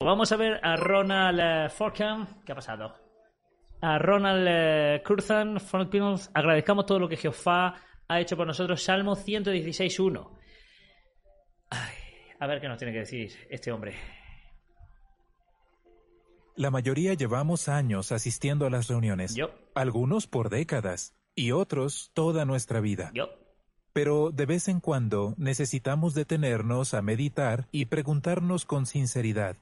Vamos a ver a Ronald eh, Forkham. ¿Qué ha pasado? A Ronald eh, Curzan, agradezcamos todo lo que Jehová ha hecho por nosotros. Salmo 116.1. Ay, A ver qué nos tiene que decir este hombre. La mayoría llevamos años asistiendo a las reuniones. Yo. Algunos por décadas y otros toda nuestra vida. Yo. Pero de vez en cuando necesitamos detenernos a meditar y preguntarnos con sinceridad,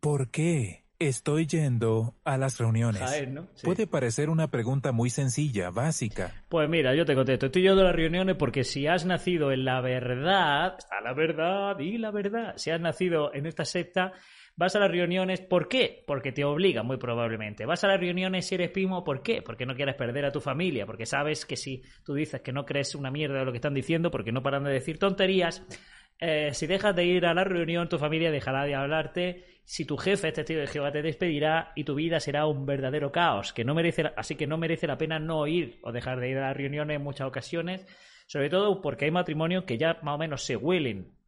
¿por qué estoy yendo a las reuniones? Jaén, ¿no? Sí. Puede parecer una pregunta muy sencilla, básica. Pues mira, yo te contesto. Estoy yendo a las reuniones porque si has nacido en la verdad, está la verdad y la verdad. Si has nacido en esta secta, vas a las reuniones. ¿Por qué? Porque te obligan, muy probablemente. Vas a las reuniones si eres primo. ¿Por qué? Porque no quieres perder a tu familia. Porque sabes que si tú dices que no crees una mierda de lo que están diciendo, porque no paran de decir tonterías. eh, si dejas de ir a la reunión, tu familia dejará de hablarte. Si tu jefe, este tío de Jehová, te despedirá y tu vida será un verdadero caos. Que no merece, así que no merece la pena no ir o dejar de ir a las reuniones en muchas ocasiones. Sobre todo porque hay matrimonios que ya más o menos se huelen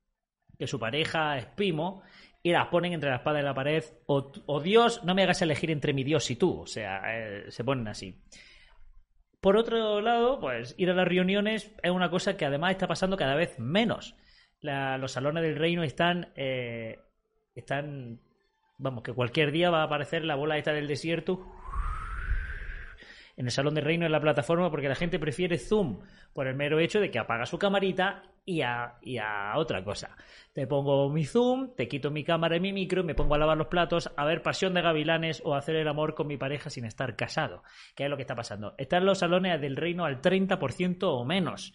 que su pareja es primo y las ponen entre la espada y la pared. O, o Dios, no me hagas elegir entre mi Dios y tú. O sea, eh, se ponen así. Por otro lado, pues ir a las reuniones es una cosa que además está pasando cada vez menos. Los salones del reino están, eh, están, vamos, que cualquier día va a aparecer la bola esta del desierto en el salón del reino en la plataforma porque la gente prefiere Zoom por el mero hecho de que apaga su camarita y a, y a otra cosa. Te pongo mi Zoom, te quito mi cámara y mi micro, me pongo a lavar los platos, a ver Pasión de Gavilanes o hacer el amor con mi pareja sin estar casado. ¿Qué es lo que está pasando? Están los salones del reino al 30% o menos.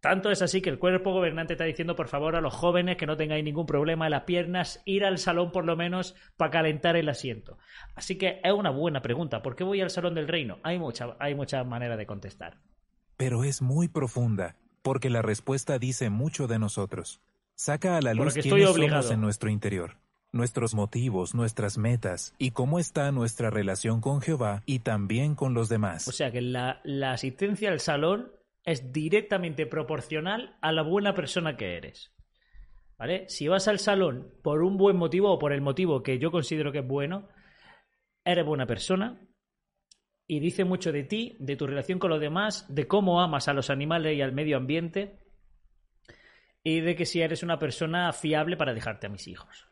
Tanto es así que el cuerpo gobernante está diciendo, por favor, a los jóvenes que no tengáis ningún problema en las piernas, ir al salón por lo menos para calentar el asiento. Así que es una buena pregunta. ¿Por qué voy al salón del reino? Hay mucha, hay muchas maneras de contestar. Pero es muy profunda, porque la respuesta dice mucho de nosotros. Saca a la luz Porque quiénes somos en nuestro interior, nuestros motivos, nuestras metas y cómo está nuestra relación con Jehová y también con los demás. O sea que la, la asistencia al salón es directamente proporcional a la buena persona que eres. ¿Vale? Si vas al salón por un buen motivo o por el motivo que yo considero que es bueno, eres buena persona y dice mucho de ti, de tu relación con los demás, de cómo amas a los animales y al medio ambiente y de que si eres una persona fiable para dejarte a mis hijos.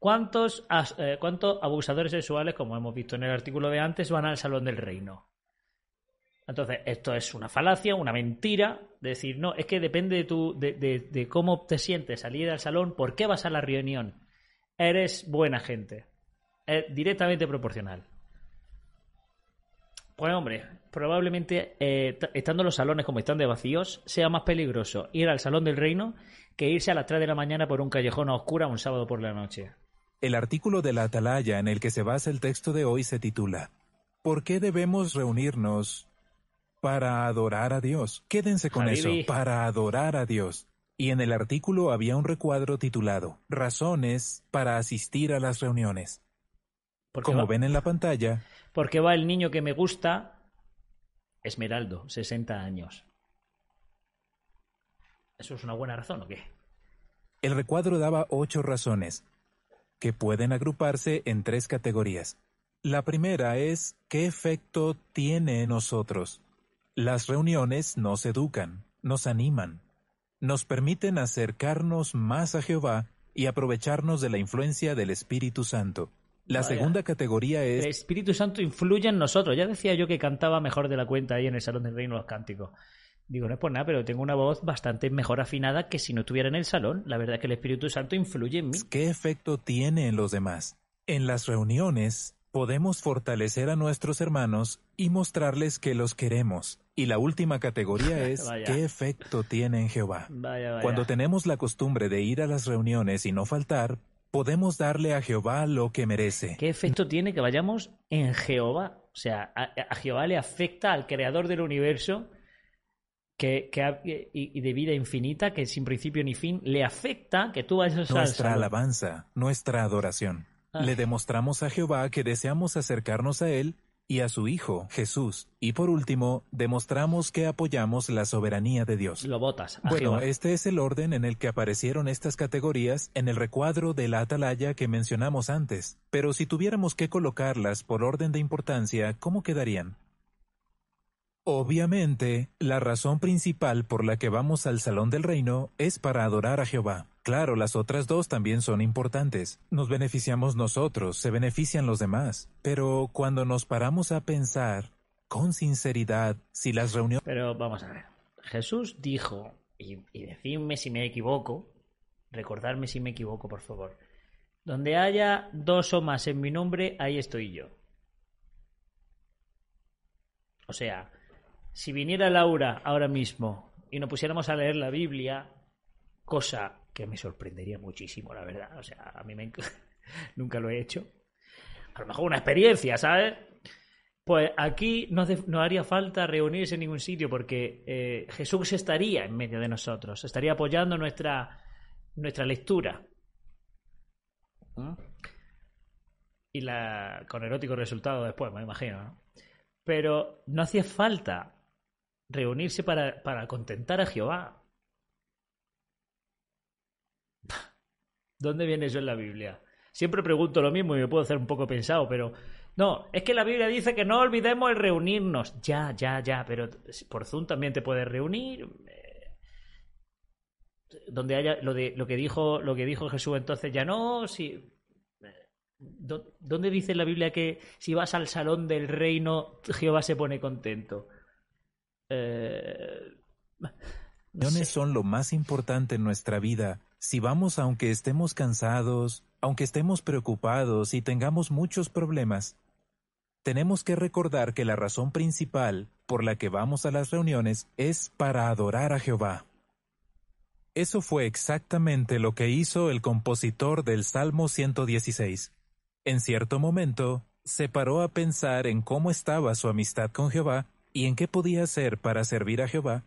¿Cuántos, eh, ¿Cuántos abusadores sexuales, como hemos visto en el artículo de antes, van al salón del reino? Entonces, esto es una falacia, una mentira. De decir, no, es que depende de, tu, de, de- cómo te sientes al ir al salón, por qué vas a la reunión. Eres buena gente. Es directamente proporcional. Pues hombre, probablemente eh, estando los salones como están de vacíos, sea más peligroso ir al salón del reino que irse a las 3 de la mañana por un callejón a oscura un sábado por la noche. El artículo de la Atalaya en el que se basa el texto de hoy se titula ¿Por qué debemos reunirnos para adorar a Dios? Quédense con Habibi. eso, para adorar a Dios. Y en el artículo había un recuadro titulado Razones para asistir a las reuniones. Como va- ven en la pantalla, Porque va el niño que me gusta, Esmeraldo, 60 años. ¿Eso es una buena razón o qué? el recuadro daba ocho razones, que pueden agruparse en tres categorías. La primera es ¿qué efecto tiene en nosotros? Las reuniones nos educan, nos animan, nos permiten acercarnos más a Jehová y aprovecharnos de la influencia del Espíritu Santo. La Vaya. segunda categoría El es Espíritu Santo influye en nosotros. Ya decía yo que cantaba mejor de la cuenta ahí en el Salón del Reino los cánticos. Digo, no es por nada, pero tengo una voz bastante mejor afinada que si no estuviera en el salón. La verdad es que el Espíritu Santo influye en mí. ¿qué efecto tiene en los demás? En las reuniones podemos fortalecer a nuestros hermanos y mostrarles que los queremos. Y la última categoría es. ¿qué efecto tiene en Jehová? Vaya, vaya. Cuando tenemos la costumbre de ir a las reuniones y no faltar, podemos darle a Jehová lo que merece. ¿Qué efecto tiene que vayamos en Jehová? O sea, a, a Jehová le afecta al creador del universo que, que, y, de vida infinita, que sin principio ni fin, le afecta que tú vayas a Nuestra alabanza, nuestra adoración. Le demostramos a Jehová que deseamos acercarnos a Él y a su Hijo, Jesús. Y por último, demostramos que apoyamos la soberanía de Dios. Lo votas. Bueno, este es el orden en el que aparecieron estas categorías en el recuadro de la atalaya que mencionamos antes. Pero si tuviéramos que colocarlas por orden de importancia, ¿cómo quedarían? Obviamente, la razón principal por la que vamos al Salón del Reino es para adorar a Jehová. Claro, las otras dos también son importantes. Nos beneficiamos nosotros, se benefician los demás. Pero cuando nos paramos a pensar, con sinceridad, si las reuniones... Pero vamos a ver. Jesús dijo, y, y decidme si me equivoco, recordarme si me equivoco, por favor. Donde haya dos o más en mi nombre, ahí estoy yo. O sea, si viniera Laura ahora mismo y nos pusiéramos a leer la Biblia, cosa que me sorprendería muchísimo, la verdad. O sea, a mí me nunca lo he hecho. A lo mejor una experiencia, ¿sabes? Pues aquí no, no haría falta reunirse en ningún sitio porque eh, Jesús estaría en medio de nosotros, estaría apoyando nuestra, nuestra lectura. ¿Mm? Y la, con erótico resultado después, me imagino. ¿no? Pero no hacía falta reunirse para, para contentar a Jehová. ¿Dónde viene eso en la Biblia? Siempre pregunto lo mismo y me puedo hacer un poco pensado, pero no, es que la Biblia dice que no olvidemos el reunirnos. Ya, ya, ya, pero por Zoom también te puedes reunir. Eh, donde haya lo de lo que dijo lo que dijo Jesús entonces ya no, si eh, ¿Dónde dice la Biblia que si vas al salón del reino Jehová se pone contento? Eh, son lo más importante en nuestra vida. Si vamos aunque estemos cansados, aunque estemos preocupados y tengamos muchos problemas, tenemos que recordar que la razón principal por la que vamos a las reuniones es para adorar a Jehová. Eso fue exactamente lo que hizo el compositor del Salmo 116. En cierto momento, se paró a pensar en cómo estaba su amistad con Jehová y en qué podía hacer para servir a Jehová?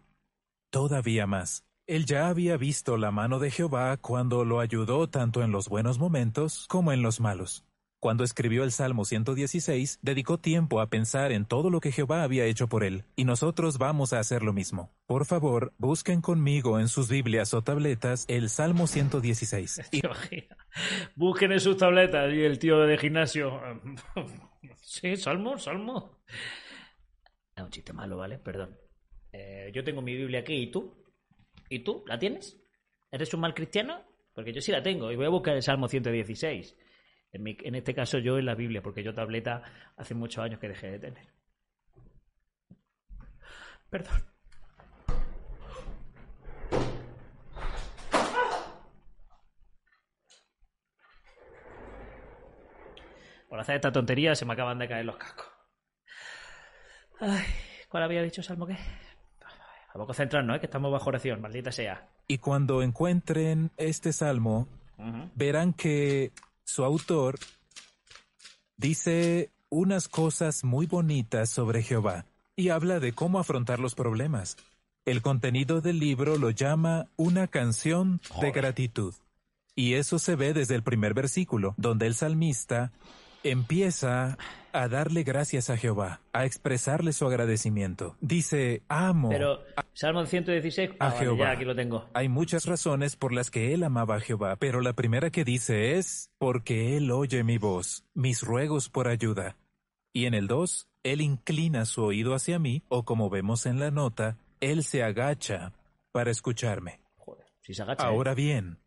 Todavía más. Él ya había visto la mano de Jehová cuando lo ayudó tanto en los buenos momentos como en los malos. Cuando escribió el Salmo 116, dedicó tiempo a pensar en todo lo que Jehová había hecho por él, y nosotros vamos a hacer lo mismo. Por favor, busquen conmigo en sus Biblias o tabletas el Salmo 116. busquen en sus tabletas y el tío de gimnasio. sí, Salmo, Salmo. Es un chiste malo, ¿vale? Perdón. Eh, yo tengo mi Biblia aquí, ¿y tú? ¿Y tú? ¿La tienes? ¿Eres un mal cristiano? Porque yo sí la tengo y voy a buscar el Salmo 116. En, en este caso yo en la Biblia, porque yo tableta hace muchos años que dejé de tener. Perdón. Por hacer esta tontería se me acaban de caer los cascos. Ay, ¿Cuál había dicho Salmo qué? A centrarnos, ¿eh? que estamos bajo oración, maldita sea. Y cuando encuentren este salmo, verán que su autor dice unas cosas muy bonitas sobre Jehová y habla de cómo afrontar los problemas. El contenido del libro lo llama una canción de gratitud. Y eso se ve desde el primer versículo, donde el salmista empieza a darle gracias a Jehová, a expresarle su agradecimiento. Dice, amo. Pero, Salmo 116, a ah, Jehová. aquí lo tengo. Hay muchas razones por las que él amaba a Jehová, pero la primera que dice es, porque él oye mi voz, mis ruegos por ayuda. Y en el 2, él inclina su oído hacia mí, o como vemos en la nota, él se agacha para escucharme. Joder, si se agacha. Ahora ¿eh? bien,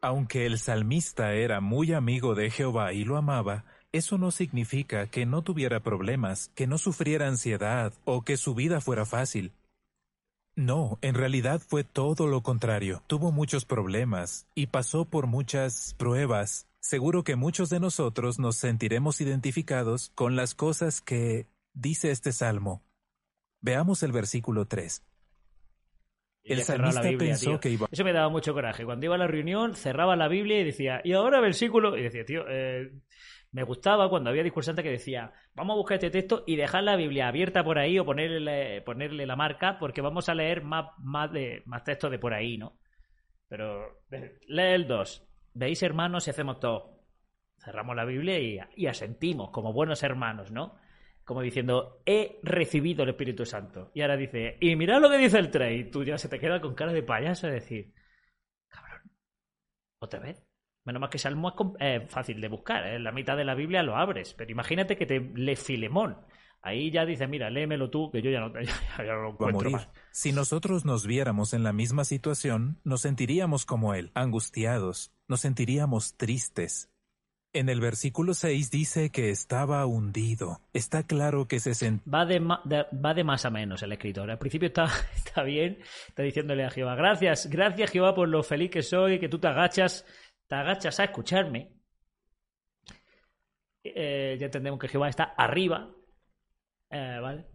aunque el salmista era muy amigo de Jehová y lo amaba, eso no significa que no tuviera problemas, que no sufriera ansiedad o que su vida fuera fácil. No, en realidad fue todo lo contrario. Tuvo muchos problemas y pasó por muchas pruebas. Seguro que muchos de nosotros nos sentiremos identificados con las cosas que dice este salmo. Veamos el versículo 3. Y El salmista pensó tío. que iba- Eso me daba mucho coraje. Cuando iba a la reunión, cerraba la Biblia y decía, y ahora versículo. Y decía, tío, eh, me gustaba cuando había discursante que decía, vamos a buscar este texto y dejar la Biblia abierta por ahí o ponerle, ponerle la marca, porque vamos a leer más, más, de, más textos de por ahí, ¿no? Pero lee el 2. Veis, hermanos, y hacemos todo. Cerramos la Biblia y, asentimos como buenos hermanos, ¿no? Como diciendo, he recibido el Espíritu Santo. Y ahora dice, y mirad lo que dice el 3. Y tú ya se te queda con cara de payaso de decir, cabrón, otra vez. Menos mal que Salmo es eh, fácil de buscar. En la mitad de la Biblia lo abres. Pero imagínate que te lee Filemón. Ahí ya dice, mira, léemelo tú, que yo ya no, ya, ya no lo encuentro más. Si nosotros nos viéramos en la misma situación, nos sentiríamos como él, angustiados, nos sentiríamos tristes. En el versículo 6 dice que estaba hundido. Está claro que se sentía Va de- va de más a menos el escritor. Al principio está, está bien, está diciéndole a Jehová, gracias, gracias Jehová por lo feliz que soy, que tú te agachas, te agachas a escucharme. Eh, ya entendemos que Jehová está arriba, eh, ¿vale?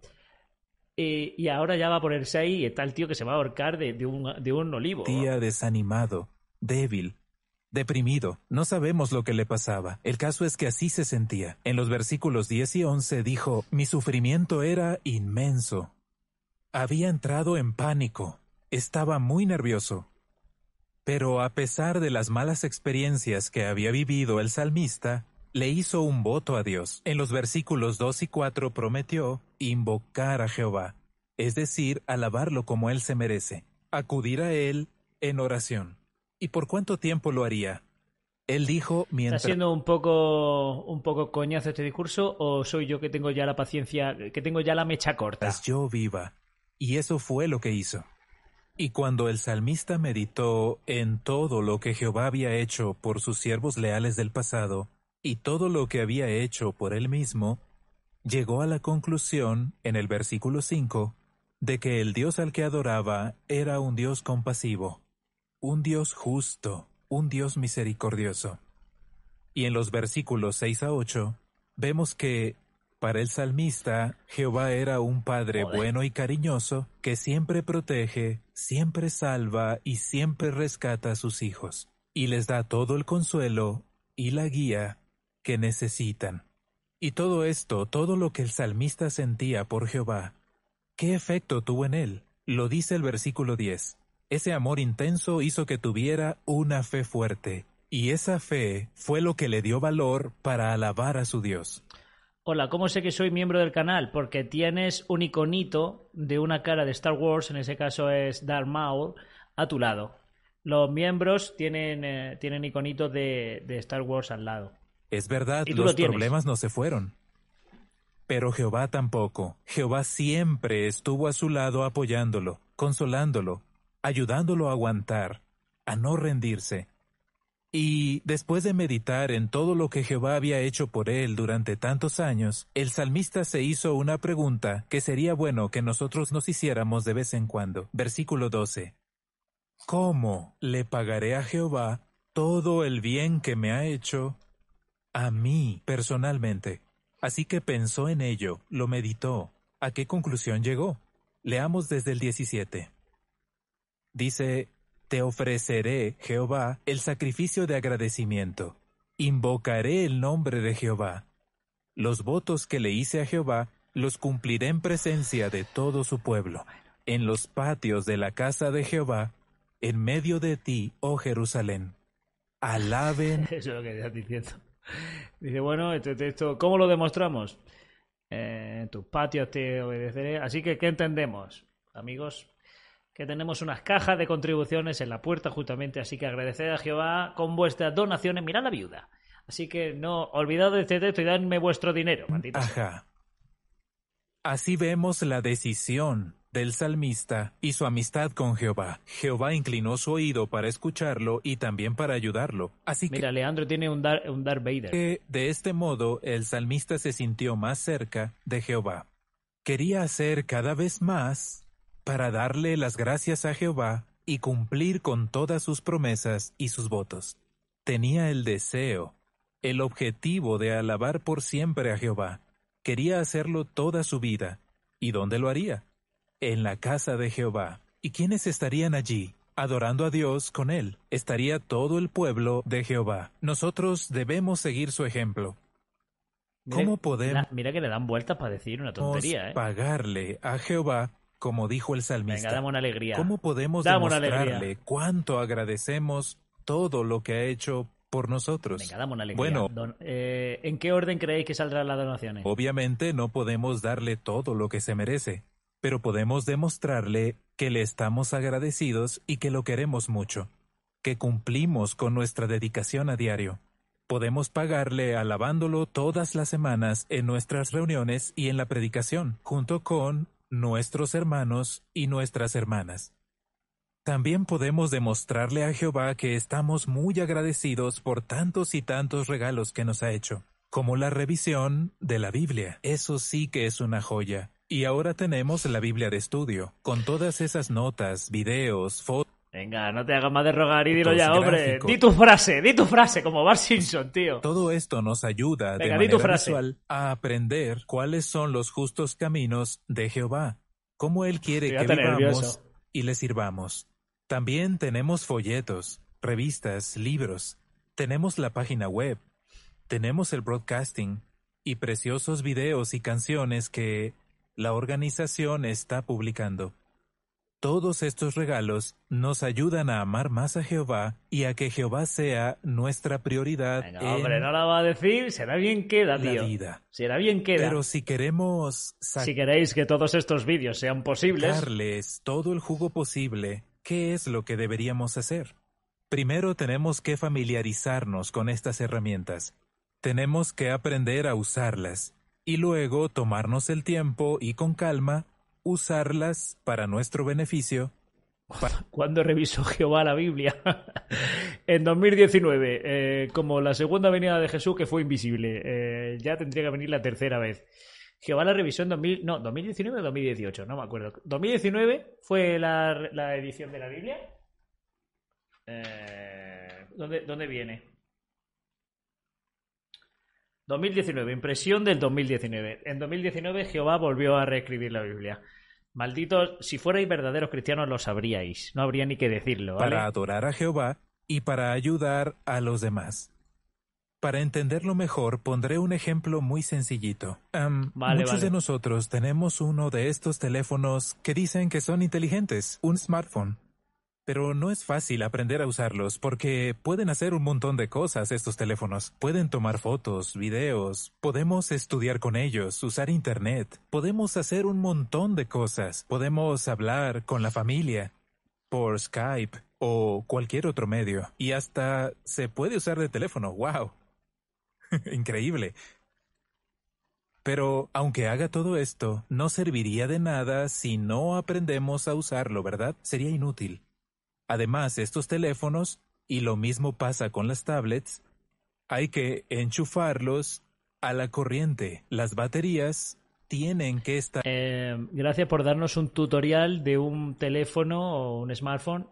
Y, y ahora ya va por el 6 y está el tío que se va a ahorcar de, un, de un olivo. desanimado, débil, deprimido. No sabemos lo que le pasaba. El caso es que así se sentía. En los versículos 10 y 11 dijo, mi sufrimiento era inmenso. Había entrado en pánico. Estaba muy nervioso. Pero a pesar de las malas experiencias que había vivido el salmista, le hizo un voto a Dios. En los versículos 2 y 4 prometió invocar a Jehová, es decir, alabarlo como él se merece, acudir a él en oración. ¿Y por cuánto tiempo lo haría? Él dijo ¿Está mientras... siendo un poco, un poco coñazo este discurso o soy yo que tengo ya la paciencia, que tengo ya la mecha corta? yo viva. Y eso fue lo que hizo. Y cuando el salmista meditó en todo lo que Jehová había hecho por sus siervos leales del pasado, y todo lo que había hecho por él mismo, llegó a la conclusión, en el versículo 5, de que el Dios al que adoraba era un Dios compasivo, un Dios justo, un Dios misericordioso. Y en los versículos 6 a 8, vemos que, para el salmista, Jehová era un Padre Joder. bueno y cariñoso que siempre protege, siempre salva y siempre rescata a sus hijos, y les da todo el consuelo y la guía que necesitan. Y todo esto, todo lo que el salmista sentía por Jehová, ¿qué efecto tuvo en él? Lo dice el versículo 10. Ese amor intenso hizo que tuviera una fe fuerte, y esa fe fue lo que le dio valor para alabar a su Dios. Hola, ¿cómo sé que soy miembro del canal? Porque tienes un iconito de una cara de Star Wars, en ese caso es Darth Maul, a tu lado. Los miembros tienen, eh, tienen iconitos de, de Star Wars al lado. Es verdad, Y los lo problemas no se fueron. Pero Jehová tampoco. Jehová siempre estuvo a su lado apoyándolo, consolándolo, ayudándolo a aguantar, a no rendirse. Y después de meditar en todo lo que Jehová había hecho por él durante tantos años, el salmista se hizo una pregunta que sería bueno que nosotros nos hiciéramos de vez en cuando. Versículo 12. ¿Cómo le pagaré a Jehová todo el bien que me ha hecho a mí personalmente? Así que pensó en ello, lo meditó. ¿A qué conclusión llegó? Leamos desde el 17. Dice, Te ofreceré, Jehová, el sacrificio de agradecimiento. Invocaré el nombre de Jehová. Los votos que le hice a Jehová los cumpliré en presencia de todo su pueblo, en los patios de la casa de Jehová, en medio de ti, oh Jerusalén. Alaben Eso es lo que estás diciendo. Dice, bueno, esto, esto, ¿cómo lo demostramos? Eh, en tus patios te obedeceré. Así que, ¿qué entendemos, amigos? Que tenemos unas cajas de contribuciones en la puerta justamente, así que agradeced a Jehová con vuestras donaciones. Mirad la viuda. Así que no, olvidad de este texto y dadme vuestro dinero, maldita. Ajá. Así vemos la decisión del salmista y su amistad con Jehová. Jehová inclinó su oído para escucharlo y también para ayudarlo. Así Mira, Leandro tiene un, Dar, un Darth Vader. que de este modo el salmista se sintió más cerca de Jehová. Quería hacer cada vez más para darle las gracias a Jehová y cumplir con todas sus promesas y sus votos. Tenía el deseo, el objetivo de alabar por siempre a Jehová. Quería hacerlo toda su vida. ¿Y dónde lo haría? En la casa de Jehová. ¿Y quiénes estarían allí? Adorando a Dios con él. Estaría todo el pueblo de Jehová. Nosotros debemos seguir su ejemplo. ¿Cómo podemos mira que le dan vueltas para decir una tontería, ¿eh? pagarle a Jehová, como dijo el salmista? Venga, dame una alegría. ¿Cómo podemos Dame demostrarle cuánto agradecemos todo lo que ha hecho por nosotros? Venga, dame una alegría. Bueno. Don- eh, ¿En qué orden creéis que saldrán las donaciones? Obviamente no podemos darle todo lo que se merece, pero podemos demostrarle que le estamos agradecidos y que lo queremos mucho, que cumplimos con nuestra dedicación a diario. Podemos pagarle alabándolo todas las semanas en nuestras reuniones y en la predicación, junto con nuestros hermanos y nuestras hermanas. También podemos demostrarle a Jehová que estamos muy agradecidos por tantos y tantos regalos que nos ha hecho, como la revisión de la Biblia. Eso sí que es una joya. Y ahora tenemos la Biblia de estudio, con todas esas notas, videos, fotos. Venga, no te hagas más de rogar y dilo ya, hombre. gráficos. Di tu frase, di tu frase, como Bart Simpson, tío. Todo esto nos ayuda de Venga, manera frase. visual a aprender cuáles son los justos caminos de Jehová, cómo Él quiere que vivamos nervioso. y le sirvamos. También tenemos folletos, revistas, libros. Tenemos la página web. Tenemos el broadcasting y preciosos videos y canciones que la organización está publicando. Todos estos regalos nos ayudan a amar más a Jehová y a que Jehová sea nuestra prioridad en hombre, no la va a decir, será bien queda, la tío. vida. Será bien queda. Pero si queremos Si queréis que todos estos vídeos sean posibles, sacarles todo el jugo posible, ¿qué es lo que deberíamos hacer? Primero tenemos que familiarizarnos con estas herramientas. Tenemos que aprender a usarlas y luego tomarnos el tiempo y con calma usarlas para nuestro beneficio. ¿cuándo revisó Jehová la Biblia? en 2019, eh, como la segunda venida de Jesús que fue invisible. Eh, ya tendría que venir la tercera vez. Jehová la revisó en 2000, no, 2019 o 2018, no me acuerdo. 2019 fue la, la edición de la Biblia. Eh, ¿dónde, ¿Dónde viene? 2019, impresión del 2019. En 2019 Jehová volvió a reescribir la Biblia. Malditos, si fuerais verdaderos cristianos lo sabríais. No habría ni que decirlo, ¿vale? para adorar a Jehová y para ayudar a los demás. Para entenderlo mejor, pondré un ejemplo muy sencillito. Vale, muchos vale. de nosotros tenemos uno de estos teléfonos que dicen que son inteligentes, un smartphone. Pero no es fácil aprender a usarlos porque pueden hacer un montón de cosas estos teléfonos. Pueden tomar fotos, videos, podemos estudiar con ellos, usar internet, podemos hacer un montón de cosas. Podemos hablar con la familia, por Skype o cualquier otro medio. Y hasta se puede usar de teléfono. ¡Wow! Increíble. Pero aunque haga todo esto, no serviría de nada si no aprendemos a usarlo, ¿verdad? Sería inútil. Además, estos teléfonos, y lo mismo pasa con las tablets, hay que enchufarlos a la corriente. Las baterías tienen que estar... Eh, gracias por darnos un tutorial de un teléfono o un smartphone.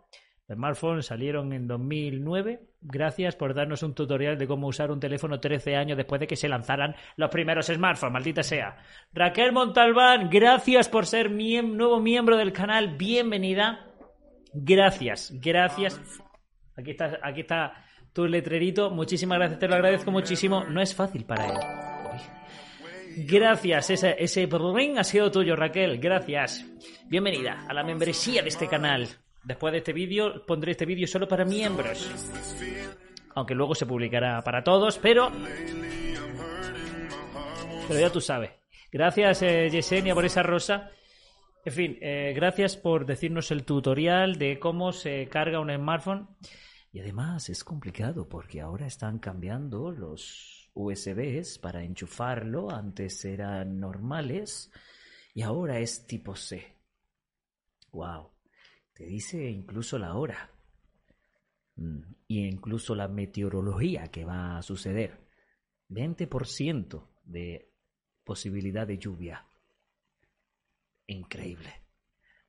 Los smartphones salieron en 2009. Gracias por darnos un tutorial de cómo usar un teléfono 13 años después de que se lanzaran los primeros smartphones, maldita sea. Raquel Montalbán, gracias por ser miem- nuevo miembro del canal. Bienvenida. Gracias, gracias. Aquí está, aquí está tu letrerito. Muchísimas gracias, te lo agradezco muchísimo. No es fácil para él. Gracias, ese, ese brrring ha sido tuyo, Raquel. Gracias. Bienvenida a la membresía de este canal. Después de este vídeo, pondré este vídeo solo para miembros. Aunque luego se publicará para todos, pero. Pero ya tú sabes. Gracias, eh, Yesenia, por esa rosa. En fin, eh, gracias por decirnos el tutorial de cómo se carga un smartphone. Y además es complicado porque ahora están cambiando los USBs para enchufarlo. Antes eran normales y ahora es tipo C. Wow. Te dice incluso la hora. Mm, Y incluso la meteorología que va a suceder. 20% de posibilidad de lluvia. Increíble.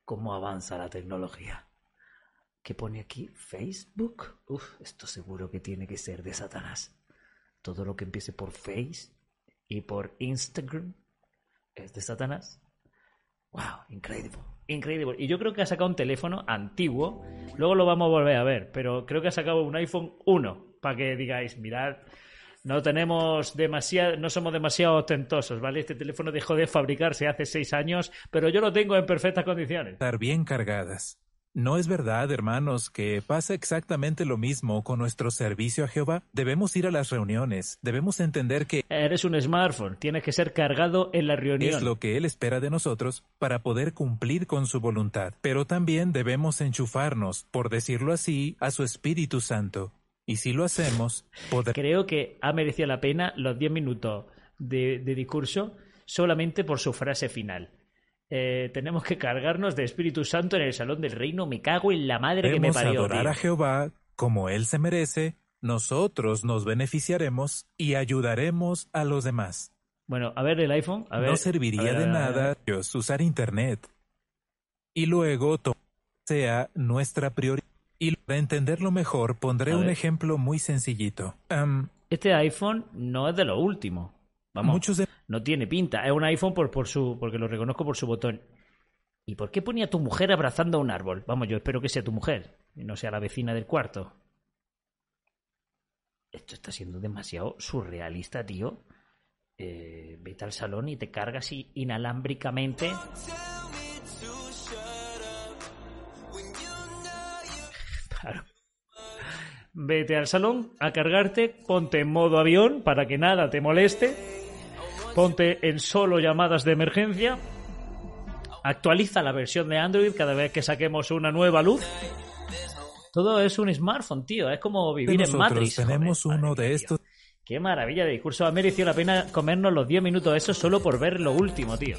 Cómo avanza la tecnología. ¿Qué pone aquí? ¿Facebook? Uf, esto seguro que tiene que ser de Satanás. Todo lo que empiece por Face y por Instagram es de Satanás. Wow, increíble. Increíble. Y yo creo que ha sacado un teléfono antiguo. Luego lo vamos a volver a ver. Pero creo que ha sacado un iPhone 1. Para que digáis, mirad, no tenemos demasiado, no somos demasiado ostentosos, ¿vale? Este teléfono dejó de fabricarse hace seis años, pero yo lo tengo en perfectas condiciones. Estar bien cargadas. ¿No es verdad, hermanos, que pasa exactamente lo mismo con nuestro servicio a Jehová? Debemos ir a las reuniones, debemos entender que Eres un smartphone, tienes que ser cargado en la reunión. es lo que Él espera de nosotros para poder cumplir con su voluntad. Pero también debemos enchufarnos, por decirlo así, a su Espíritu Santo. Y si lo hacemos, podremos Creo que ha merecido la pena los 10 minutos de, de discurso solamente por su frase final. Eh, tenemos que cargarnos de Espíritu Santo en el Salón del Reino. Me cago en la madre que me parió. adorar tío. a Jehová como Él se merece, nosotros nos beneficiaremos y ayudaremos a los demás. Bueno, a ver el iPhone. A ver, no a serviría ver, a de ver, a ver. nada Dios, usar Internet. Y luego sea nuestra prioridad. Y para entenderlo mejor, pondré un ejemplo muy sencillito. Este iPhone no es de lo último. Vamos, muchos de no tiene pinta. Es un iPhone por, por su, porque lo reconozco por su botón. ¿Y por qué ponía a tu mujer abrazando a un árbol? Vamos, yo espero que sea tu mujer y no sea la vecina del cuarto. Esto está siendo demasiado surrealista, tío. Eh, vete al salón y te cargas inalámbricamente. Claro. Vete al salón a cargarte, ponte en modo avión para que nada te moleste, ponte en solo llamadas de emergencia, actualiza la versión de Android cada vez que saquemos una nueva luz. Todo es un smartphone, tío, es como vivir en Matrix. tenemos joder, uno de estos tío. Qué maravilla de discurso, ha merecido la pena comernos los 10 minutos eso solo por ver lo último, tío.